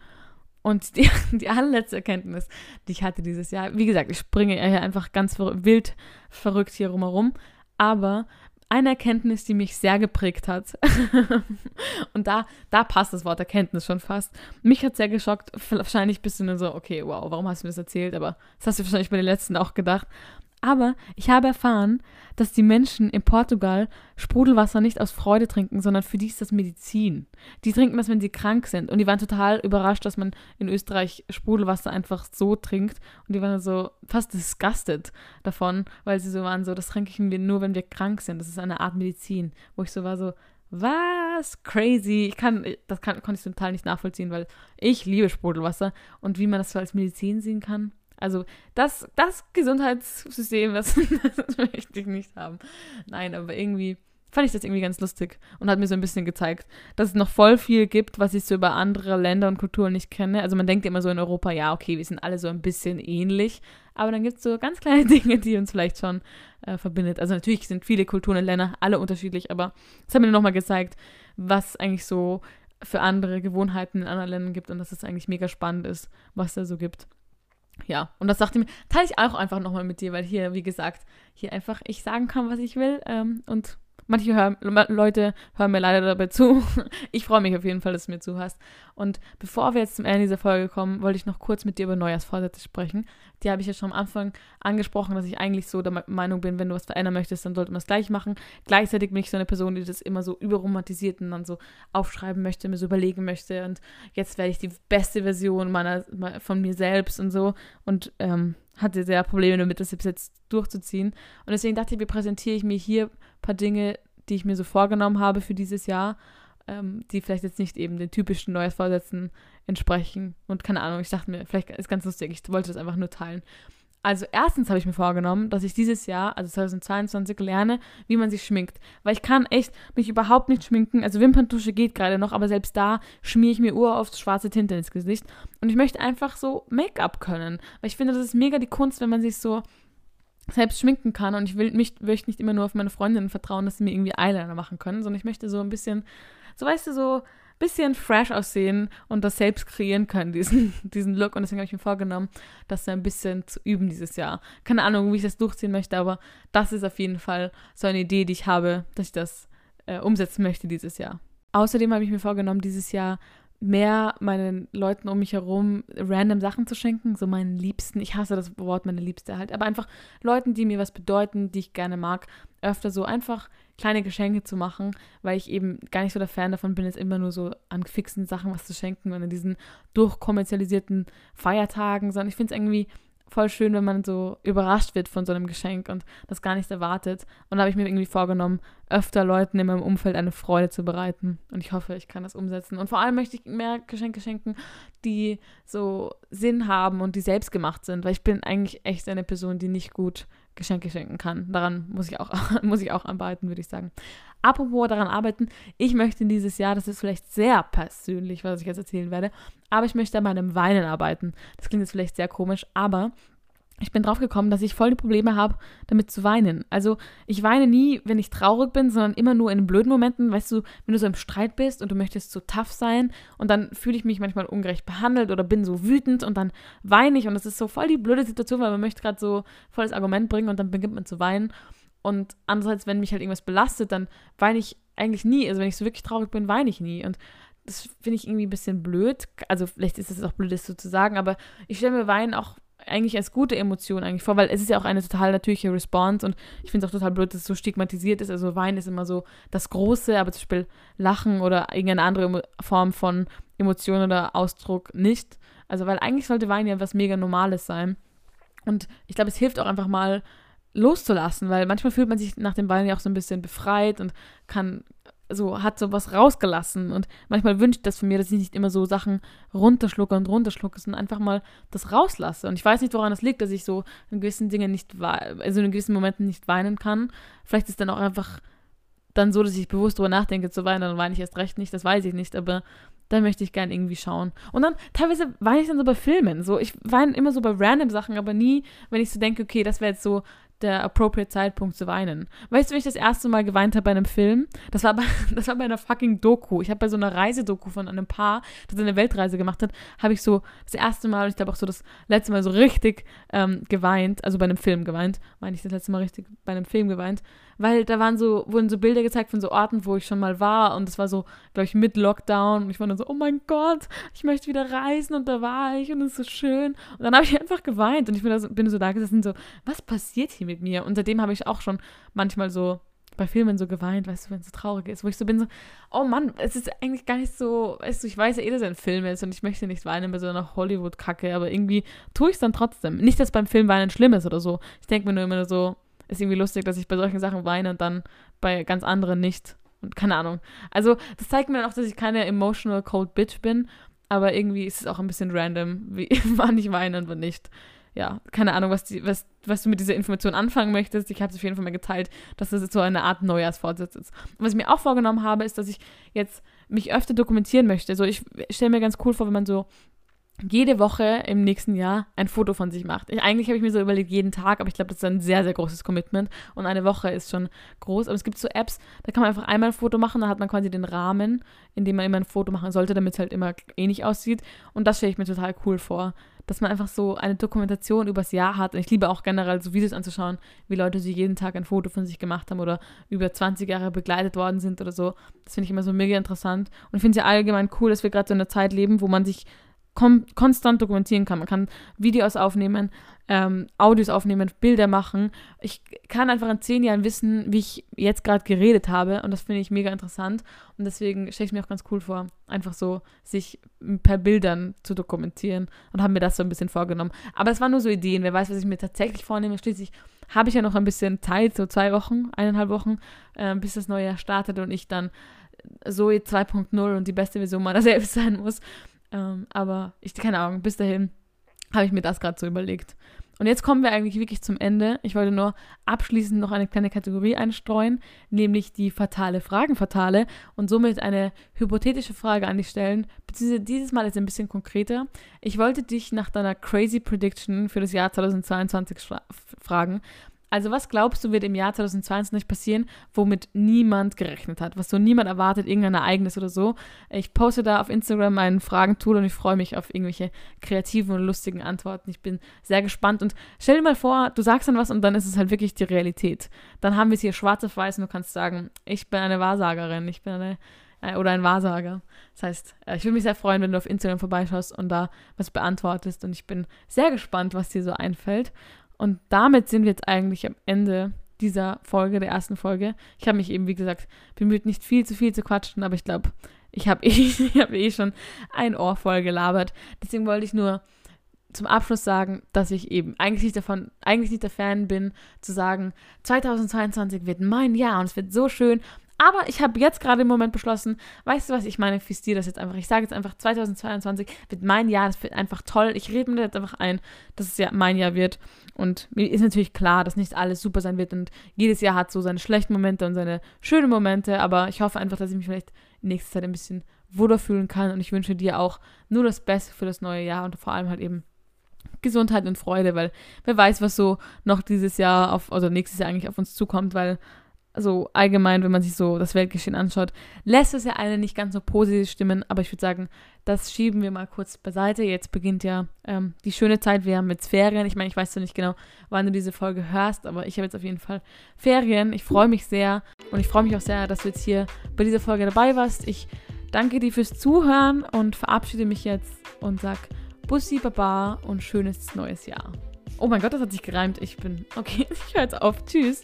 A: Und die, [LAUGHS] die allerletzte Erkenntnis, die ich hatte dieses Jahr, wie gesagt, ich springe hier einfach ganz ver wild verrückt hier rumherum, aber eine Erkenntnis, die mich sehr geprägt hat. [LAUGHS] und da, da passt das Wort Erkenntnis schon fast. Mich hat sehr geschockt. Wahrscheinlich bist du nur so, okay, wow, warum hast du mir das erzählt? Aber das hast du wahrscheinlich bei den letzten auch gedacht. Aber ich habe erfahren, dass die Menschen in Portugal Sprudelwasser nicht aus Freude trinken, sondern für die ist das Medizin. Die trinken das, wenn sie krank sind. Und die waren total überrascht, dass man in Österreich Sprudelwasser einfach so trinkt. Und die waren so fast disgusted davon, weil sie so waren, so, das trinken wir nur, wenn wir krank sind. Das ist eine Art Medizin. Wo ich so war, so, was? Crazy. Ich kann, das kann, konnte ich total nicht nachvollziehen, weil ich liebe Sprudelwasser. Und wie man das so als Medizin sehen kann, also das, das Gesundheitssystem, das, [LAUGHS] das möchte ich nicht haben. Nein, aber irgendwie fand ich das irgendwie ganz lustig und hat mir so ein bisschen gezeigt, dass es noch voll viel gibt, was ich so über andere Länder und Kulturen nicht kenne. Also man denkt immer so in Europa, ja, okay, wir sind alle so ein bisschen ähnlich, aber dann gibt es so ganz kleine [LAUGHS] Dinge, die uns vielleicht schon äh, verbindet. Also natürlich sind viele Kulturen und Länder alle unterschiedlich, aber es hat mir nochmal gezeigt, was eigentlich so für andere Gewohnheiten in anderen Ländern gibt und dass es eigentlich mega spannend ist, was da so gibt. Ja, und das sagte mir, teile ich auch einfach nochmal mit dir, weil hier, wie gesagt, hier einfach ich sagen kann, was ich will ähm, und Manche hören, Leute hören mir leider dabei zu. [LAUGHS] Ich freue mich auf jeden Fall, dass du mir zuhörst. Und bevor wir jetzt zum Ende dieser Folge kommen, wollte ich noch kurz mit dir über Neujahrsvorsätze sprechen. Die habe ich ja schon am Anfang angesprochen, dass ich eigentlich so der Meinung bin, wenn du was verändern möchtest, dann sollte man es gleich machen. Gleichzeitig bin ich so eine Person, die das immer so überromantisiert und dann so aufschreiben möchte, mir so überlegen möchte. Und jetzt werde ich die beste Version meiner, von mir selbst und so. Und ähm, hatte sehr Probleme damit, das jetzt durchzuziehen. Und deswegen dachte ich, wie präsentiere ich mir hier ein paar Dinge, die ich mir so vorgenommen habe für dieses Jahr, ähm, die vielleicht jetzt nicht eben den typischen Neujahrsvorsätzen entsprechen. Und keine Ahnung, ich dachte mir, vielleicht ist ganz lustig, ich wollte das einfach nur teilen. Also erstens habe ich mir vorgenommen, dass ich dieses Jahr, also 2022, lerne, wie man sich schminkt. Weil ich kann echt mich überhaupt nicht schminken. Also Wimperntusche geht gerade noch, aber selbst da schmiere ich mir uroft schwarze Tinte ins Gesicht. Und ich möchte einfach so Make-up können. Weil ich finde, das ist mega die Kunst, wenn man sich so selbst schminken kann. Und ich will mich, möchte nicht immer nur auf meine Freundinnen vertrauen, dass sie mir irgendwie Eyeliner machen können, sondern ich möchte so ein bisschen, so weißt du, so bisschen fresh aussehen und das selbst kreieren können, diesen, [LAUGHS] diesen Look. Und deswegen habe ich mir vorgenommen, das ein bisschen zu üben dieses Jahr. Keine Ahnung, wie ich das durchziehen möchte, aber das ist auf jeden Fall so eine Idee, die ich habe, dass ich das äh, umsetzen möchte dieses Jahr. Außerdem habe ich mir vorgenommen, dieses Jahr mehr meinen Leuten um mich herum random Sachen zu schenken, so meinen Liebsten. Ich hasse das Wort meine Liebste halt, aber einfach Leuten, die mir was bedeuten, die ich gerne mag, öfter so einfach kleine Geschenke zu machen, weil ich eben gar nicht so der Fan davon bin, jetzt immer nur so an fixen Sachen was zu schenken und an diesen durchkommerzialisierten Feiertagen, sondern ich finde es irgendwie voll schön, wenn man so überrascht wird von so einem Geschenk und das gar nicht erwartet. Und da habe ich mir irgendwie vorgenommen, öfter Leuten in meinem Umfeld eine Freude zu bereiten. Und ich hoffe, ich kann das umsetzen. Und vor allem möchte ich mehr Geschenke schenken, die so Sinn haben und die selbst gemacht sind, weil ich bin eigentlich echt eine Person, die nicht gut Geschenke schenken kann. Daran muss ich auch, [LAUGHS] muss ich auch arbeiten, würde ich sagen. Apropos daran arbeiten, ich möchte dieses Jahr, das ist vielleicht sehr persönlich, was ich jetzt erzählen werde, aber ich möchte an meinem Weinen arbeiten. Das klingt jetzt vielleicht sehr komisch, aber ich bin drauf gekommen, dass ich voll die Probleme habe, damit zu weinen. Also ich weine nie, wenn ich traurig bin, sondern immer nur in blöden Momenten. Weißt du, wenn du so im Streit bist und du möchtest so tough sein und dann fühle ich mich manchmal ungerecht behandelt oder bin so wütend und dann weine ich und das ist so voll die blöde Situation, weil man möchte gerade so volles Argument bringen und dann beginnt man zu weinen. Und andererseits, wenn mich halt irgendwas belastet, dann weine ich eigentlich nie. Also wenn ich so wirklich traurig bin, weine ich nie. Und das finde ich irgendwie ein bisschen blöd. Also vielleicht ist es auch blöd, das so zu sagen, aber ich stelle mir Weinen auch eigentlich als gute Emotion eigentlich vor, weil es ist ja auch eine total natürliche Response und ich finde es auch total blöd, dass es so stigmatisiert ist. Also Wein ist immer so das Große, aber zum Beispiel Lachen oder irgendeine andere Form von Emotion oder Ausdruck nicht. Also weil eigentlich sollte Wein ja was mega Normales sein. Und ich glaube, es hilft auch einfach mal loszulassen, weil manchmal fühlt man sich nach dem Wein ja auch so ein bisschen befreit und kann so hat sowas rausgelassen und manchmal wünscht das von mir, dass ich nicht immer so Sachen runterschlucke und runterschlucke, sondern einfach mal das rauslasse. Und ich weiß nicht, woran das liegt, dass ich so in gewissen Dingen nicht, also in gewissen Momenten nicht weinen kann. Vielleicht ist es dann auch einfach dann so, dass ich bewusst darüber nachdenke zu weinen, dann weine ich erst recht nicht, das weiß ich nicht, aber dann möchte ich gern irgendwie schauen. Und dann teilweise weine ich dann so bei Filmen. So, ich weine immer so bei random Sachen, aber nie, wenn ich so denke, okay, das wäre jetzt so der appropriate Zeitpunkt zu weinen. Weißt du, wie ich das erste Mal geweint habe bei einem Film? Das war bei, [LAUGHS] das war bei einer fucking Doku. Ich habe bei so einer Reisedoku von einem Paar, das eine Weltreise gemacht hat, habe ich so das erste Mal, und ich glaube auch so das letzte Mal so richtig ähm, geweint, also bei einem Film geweint, meine ich das letzte Mal richtig bei einem Film geweint, weil da waren so, wurden so Bilder gezeigt von so Orten, wo ich schon mal war und es war so, glaube ich, mit Lockdown und ich war dann so, oh mein Gott, ich möchte wieder reisen und da war ich und es ist so schön und dann habe ich [LAUGHS] einfach geweint und ich bin, so, bin so da gesessen so, was passiert hier mit mir? Und seitdem habe ich auch schon manchmal so bei Filmen so geweint, weißt du, wenn es so traurig ist, wo ich so bin, so, oh Mann, es ist eigentlich gar nicht so, weißt du, ich weiß ja eh, dass er ein Film ist und ich möchte nicht weinen bei so einer Hollywood-Kacke, aber irgendwie tue ich es dann trotzdem. Nicht, dass beim Film weinen schlimm ist oder so. Ich denke mir nur immer so, ist irgendwie lustig, dass ich bei solchen Sachen weine und dann bei ganz anderen nicht. Und keine Ahnung. Also, das zeigt mir auch, dass ich keine emotional cold bitch bin. Aber irgendwie ist es auch ein bisschen random, wie, [LAUGHS] wann ich weine und wann nicht. ja, keine Ahnung, was, die, was, was du mit dieser Information anfangen möchtest. Ich habe es auf jeden Fall mal geteilt, dass das so eine Art Neujahrsvorsatz ist. Und was ich mir auch vorgenommen habe, ist, dass ich jetzt mich öfter dokumentieren möchte. So, ich stelle mir ganz cool vor, wenn man so jede Woche im nächsten Jahr ein Foto von sich macht. Ich, eigentlich habe ich mir so überlegt, jeden Tag, aber ich glaube, das ist ein sehr, sehr großes Commitment und eine Woche ist schon groß. Aber es gibt so Apps, da kann man einfach einmal ein Foto machen, da hat man quasi den Rahmen, in dem man immer ein Foto machen sollte, damit es halt immer ähnlich aussieht. Und das stelle ich mir total cool vor, dass man einfach so eine Dokumentation übers Jahr hat. Und ich liebe auch generell so Videos anzuschauen, wie Leute sich jeden Tag ein Foto von sich gemacht haben oder über 20 Jahre begleitet worden sind oder so. Das finde ich immer so mega interessant. Und ich finde es ja allgemein cool, dass wir gerade so in einer Zeit leben, wo man sich konstant dokumentieren kann. Man kann Videos aufnehmen, ähm, Audios aufnehmen, Bilder machen. Ich kann einfach in zehn Jahren wissen, wie ich jetzt gerade geredet habe und das finde ich mega interessant und deswegen stelle ich mir auch ganz cool vor, einfach so sich per Bildern zu dokumentieren und habe mir das so ein bisschen vorgenommen. Aber es waren nur so Ideen. Wer weiß, was ich mir tatsächlich vornehme. Schließlich habe ich ja noch ein bisschen Zeit, so zwei Wochen, eineinhalb Wochen, äh, bis das neue Jahr startet und ich dann Zoe 2.0 und die beste Version meiner [LAUGHS] selbst sein muss. Ähm, aber ich, keine Ahnung, bis dahin habe ich mir das gerade so überlegt. Und jetzt kommen wir eigentlich wirklich zum Ende. Ich wollte nur abschließend noch eine kleine Kategorie einstreuen, nämlich die fatale Fragenfatale und somit eine hypothetische Frage an dich stellen, beziehungsweise dieses Mal ist ein bisschen konkreter. Ich wollte dich nach deiner Crazy Prediction für das Jahr 2022 fragen. Also was glaubst du, wird im Jahr 2022 passieren, womit niemand gerechnet hat, was so niemand erwartet, irgendein Ereignis oder so? Ich poste da auf Instagram mein Fragentool und ich freue mich auf irgendwelche kreativen und lustigen Antworten. Ich bin sehr gespannt und stell dir mal vor, du sagst dann was und dann ist es halt wirklich die Realität. Dann haben wir es hier schwarz auf weiß und du kannst sagen, ich bin eine Wahrsagerin, ich bin eine äh, oder ein Wahrsager. Das heißt, äh, ich würde mich sehr freuen, wenn du auf Instagram vorbeischaust und da was beantwortest. Und ich bin sehr gespannt, was dir so einfällt. Und damit sind wir jetzt eigentlich am Ende dieser Folge, der ersten Folge. Ich habe mich eben, wie gesagt, bemüht, nicht viel zu viel zu quatschen, aber ich glaube, ich habe [LAUGHS] eh, hab eh schon ein Ohr voll gelabert. Deswegen wollte ich nur zum Abschluss sagen, dass ich eben eigentlich nicht davon, eigentlich nicht der Fan bin, zu sagen, 2022 wird mein Jahr und es wird so schön aber ich habe jetzt gerade im Moment beschlossen, weißt du was, ich manifestiere das jetzt einfach. Ich sage jetzt einfach, 2022 wird mein Jahr, das wird einfach toll. Ich rede mir jetzt einfach ein, dass es ja mein Jahr wird. Und mir ist natürlich klar, dass nicht alles super sein wird. Und jedes Jahr hat so seine schlechten Momente und seine schönen Momente. Aber ich hoffe einfach, dass ich mich vielleicht in nächster Zeit ein bisschen wohler fühlen kann. Und ich wünsche dir auch nur das Beste für das neue Jahr und vor allem halt eben Gesundheit und Freude, weil wer weiß, was so noch dieses Jahr auf, oder nächstes Jahr eigentlich auf uns zukommt, weil also allgemein, wenn man sich so das Weltgeschehen anschaut, lässt es ja eine nicht ganz so positiv stimmen, aber ich würde sagen, das schieben wir mal kurz beiseite. Jetzt beginnt ja ähm, die schöne Zeit, wir haben jetzt Ferien. Ich meine, ich weiß ja nicht genau, wann du diese Folge hörst, aber ich habe jetzt auf jeden Fall Ferien. Ich freue mich sehr und ich freue mich auch sehr, dass du jetzt hier bei dieser Folge dabei warst. Ich danke dir fürs Zuhören und verabschiede mich jetzt und sag Bussi Baba und schönes neues Jahr. Oh mein Gott, das hat sich gereimt. Ich bin. Okay, [LAUGHS] ich höre jetzt auf. Tschüss.